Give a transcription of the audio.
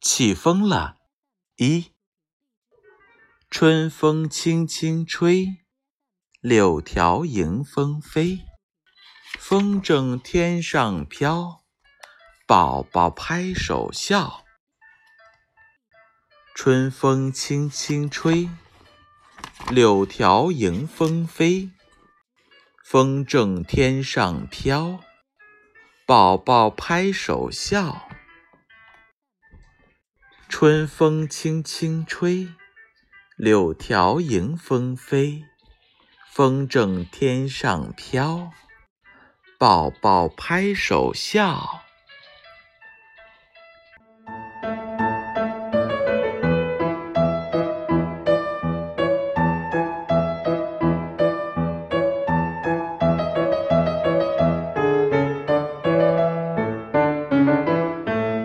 起风了，一。春风轻轻吹，柳条迎风飞，风筝天上飘，宝宝拍手笑。春风轻轻吹，柳条迎风飞，风筝天上飘，宝宝拍手笑。春风轻轻吹。柳条迎风飞，风筝天上飘，宝宝拍手笑。